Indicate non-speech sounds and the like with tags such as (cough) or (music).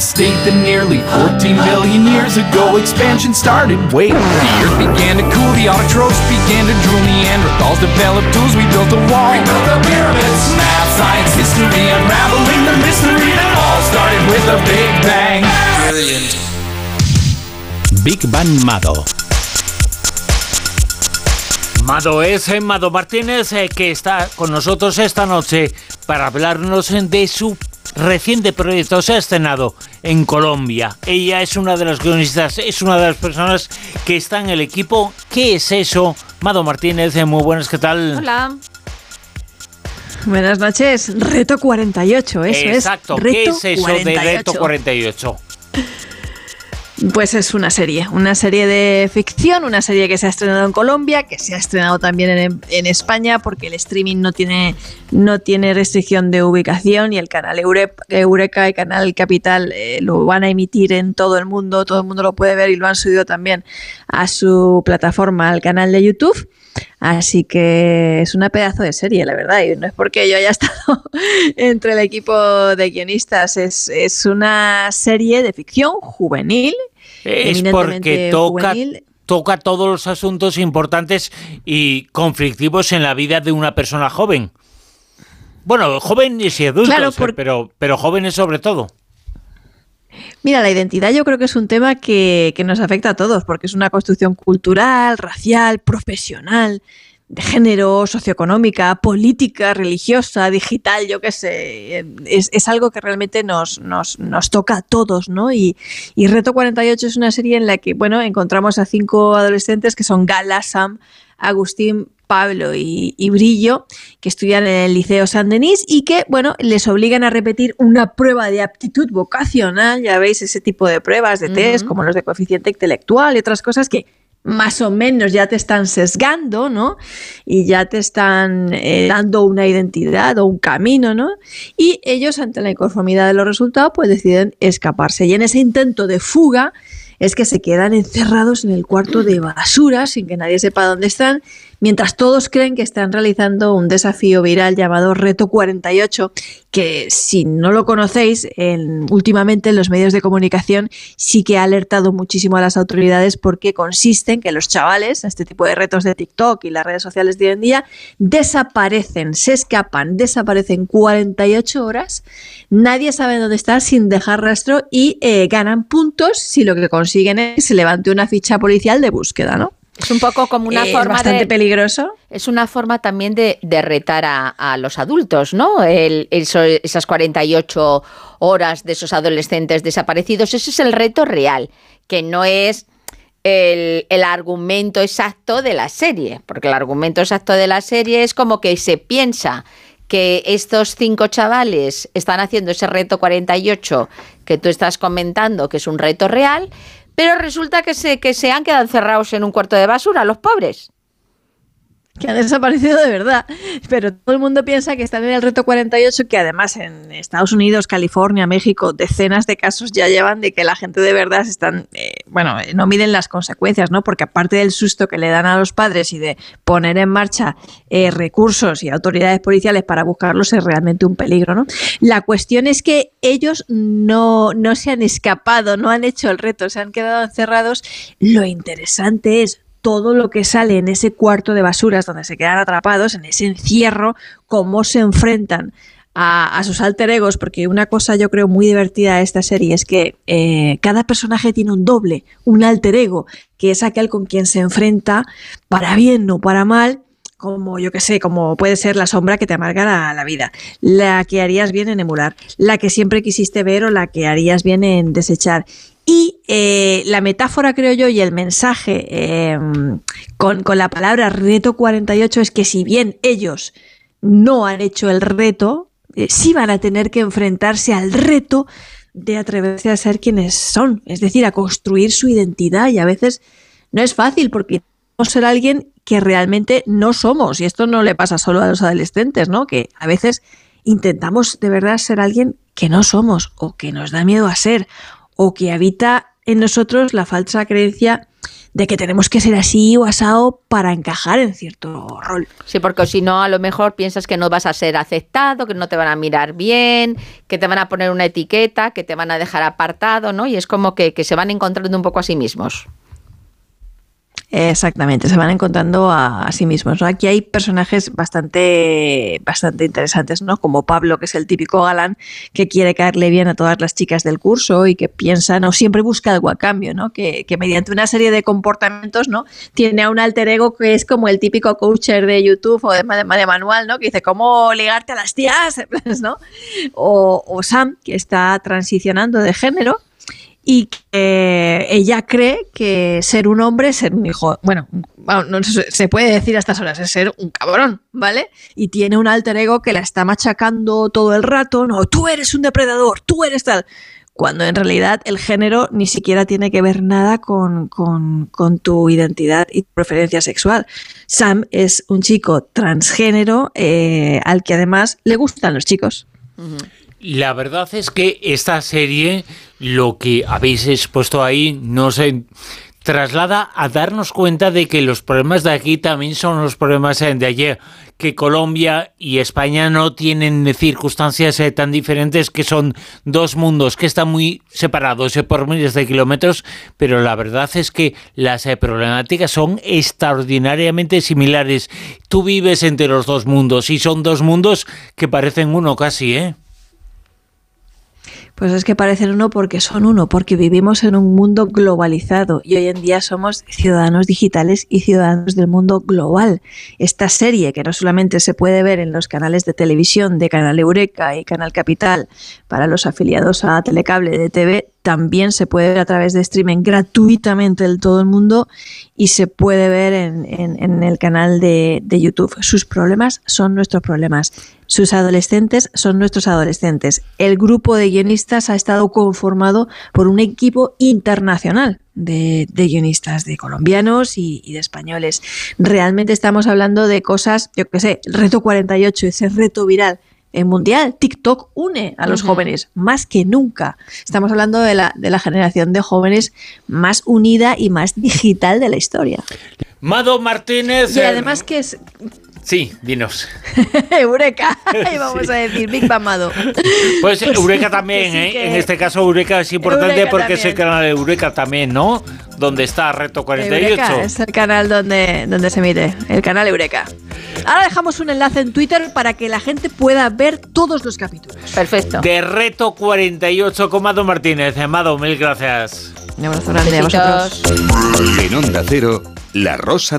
state that nearly 14 billion years ago expansion started. Wait, the earth began to cool, the autotrophs began to drool, Neanderthals developed tools, we built a wall. We built the pyramids. Math, science, history, unraveling the mystery that all started with a big bang. Brilliant. Big Bang Mado. Mado es eh, Mado Martínez eh, que está con nosotros esta noche para hablarnos de su reciente proyecto. Se ha estrenado en Colombia. Ella es una de las guionistas, es una de las personas que está en el equipo. ¿Qué es eso? Mado Martínez, eh, muy buenas, ¿qué tal? Hola. Buenas noches. Reto 48, eso Exacto. es. ¿Qué es eso de Reto 48? Pues es una serie, una serie de ficción, una serie que se ha estrenado en Colombia, que se ha estrenado también en, España, porque el streaming no tiene, no tiene restricción de ubicación y el canal Eureka y Canal Capital eh, lo van a emitir en todo el mundo, todo el mundo lo puede ver y lo han subido también a su plataforma, al canal de YouTube. Así que es una pedazo de serie, la verdad. Y no es porque yo haya (laughs) estado entre el equipo de guionistas. Es, es una serie de ficción juvenil. Es porque toca, toca todos los asuntos importantes y conflictivos en la vida de una persona joven. Bueno, jóvenes y adultos, Claro, eh, por- pero, pero jóvenes sobre todo. Mira, la identidad yo creo que es un tema que, que nos afecta a todos, porque es una construcción cultural, racial, profesional, de género, socioeconómica, política, religiosa, digital, yo qué sé. Es, es algo que realmente nos, nos, nos toca a todos, ¿no? Y, y Reto 48 es una serie en la que, bueno, encontramos a cinco adolescentes que son Gala, Sam, Agustín, Pablo y, y Brillo, que estudian en el Liceo San Denis y que, bueno, les obligan a repetir una prueba de aptitud vocacional, ya veis, ese tipo de pruebas de test, como los de coeficiente intelectual y otras cosas que más o menos ya te están sesgando, ¿no? Y ya te están eh, dando una identidad o un camino, ¿no? Y ellos, ante la inconformidad de los resultados, pues deciden escaparse. Y en ese intento de fuga es que se quedan encerrados en el cuarto de basura sin que nadie sepa dónde están, mientras todos creen que están realizando un desafío viral llamado Reto 48, que si no lo conocéis, en- últimamente en los medios de comunicación sí que ha alertado muchísimo a las autoridades porque consiste en que los chavales, este tipo de retos de TikTok y las redes sociales de hoy en día, desaparecen, se escapan, desaparecen 48 horas, nadie sabe dónde están sin dejar rastro y eh, ganan puntos si lo que consiguen es que se levante una ficha policial de búsqueda, ¿no? Es un poco como una Eh, es forma bastante de... peligroso. Es una forma también de, de retar a, a los adultos, ¿no? El- eso- esas 48 horas de esos adolescentes desaparecidos. Ese es el reto real, que no es el, el argumento exacto de la serie, porque el argumento exacto de la serie es como que se piensa que estos cinco chavales están haciendo ese reto 48 que tú estás comentando, que es un reto real, pero resulta que se, que se han quedado encerrados en un cuarto de basura, los pobres. que han desaparecido de verdad. Pero todo el mundo piensa que están en el reto 48, que además en Estados Unidos, California, México, decenas de casos ya llevan de que la gente de verdad se están, eh, bueno, eh, no miden las consecuencias, ¿no? Porque aparte del susto que le dan a los padres y de poner en marcha eh, recursos y autoridades policiales para buscarlos, es realmente un peligro, ¿no? La cuestión es que ellos no, no se han escapado, no han hecho el reto, se han quedado encerrados. Lo interesante es todo lo que sale en ese cuarto de basuras donde se quedan atrapados, en ese encierro, cómo se enfrentan a, sus alter egos, porque una cosa yo creo muy divertida de esta serie es que eh, cada personaje tiene un doble, un alter ego, que es aquel con quien se enfrenta para bien o para mal, como yo que sé, como puede ser la sombra que te amarga la, vida, la que harías bien en emular, la que siempre quisiste ver o la que harías bien en desechar. Y eh, la metáfora, creo yo, y el mensaje eh, con, con la palabra reto 48 es que si bien ellos no han hecho el reto, eh, sí van a tener que enfrentarse al reto de atreverse a ser quienes son, es decir, a construir su identidad y a veces no es fácil porque ser alguien que realmente no somos y esto no le pasa solo a los adolescentes, ¿no? Que a veces intentamos de verdad ser alguien que no somos o que nos da miedo a ser o que habita en nosotros la falsa creencia de que tenemos que ser así o asado para encajar en cierto rol. Sí, porque si no, a lo mejor piensas que no vas a ser aceptado, que no te van a mirar bien, que te van a poner una etiqueta, que te van a dejar apartado, ¿no? Y es como que, que se van encontrando un poco a sí mismos. Exactamente, se van encontrando a, sí mismos. Aquí hay personajes bastante, bastante interesantes, ¿no? Como Pablo, que es el típico galán que quiere caerle bien a todas las chicas del curso y que piensa, no siempre busca algo a cambio, ¿no? Que, que mediante una serie de comportamientos, ¿no? Tiene a un alter ego que es como el típico coacher de YouTube o de, de manual, ¿no? Que dice cómo ligarte a las tías, (laughs) ¿no? O, o Sam, que está transicionando de género y que ella cree que ser un hombre es ser un hijo, bueno, no se puede decir a estas horas, es ser un cabrón, ¿vale? Y tiene un alter ego que la está machacando todo el rato, no, tú eres un depredador, tú eres tal, cuando en realidad el género ni siquiera tiene que ver nada con, tu identidad y tu preferencia sexual. Sam es un chico transgénero eh, al que además le gustan los chicos. La verdad es que esta serie, lo que habéis expuesto ahí, no se traslada a darnos cuenta de que los problemas de aquí también son los problemas de ayer, que Colombia y España no tienen circunstancias eh, tan diferentes, que son dos mundos que están muy separados eh, por miles de kilómetros, pero la verdad es que las eh, problemáticas son extraordinariamente similares. Tú vives entre los dos mundos y son dos mundos que parecen uno casi, ¿eh? Pues es que parecen uno porque son uno, porque vivimos en un mundo globalizado y hoy en día somos ciudadanos digitales y ciudadanos del mundo global. Esta serie, que no solamente se puede ver en los canales de televisión de Canal Eureka y Canal Capital para los afiliados a Telecable de TV, también se puede ver a través de streaming gratuitamente en todo el mundo y se puede ver en, el canal de, de, YouTube. Sus problemas son nuestros problemas. Sus adolescentes son nuestros adolescentes. El grupo de guionistas ha estado conformado por un equipo internacional de, guionistas, de colombianos y, y, de españoles. Realmente estamos hablando de cosas, yo qué sé, el reto 48, ese reto viral en mundial. TikTok une a los jóvenes más que nunca. Estamos hablando de la, de la generación de jóvenes más unida y más digital de la historia. Mado Martínez. Y además que es Sí, dinos. (laughs) Eureka, (laughs) vamos a decir, Big Bamado. Pues, (laughs) pues, Eureka también, ¿eh? En este caso Eureka es importante porque es el canal de Eureka también, ¿no? Donde está Reto 48. Eureka es el canal donde, donde se emite, el canal Eureka. Ahora dejamos un enlace en Twitter para que la gente pueda ver todos los capítulos. Perfecto. De Reto 48 con Mado Martínez. Mado, mil gracias. Un abrazo grande a vosotros. En Onda Cero, La Rosa de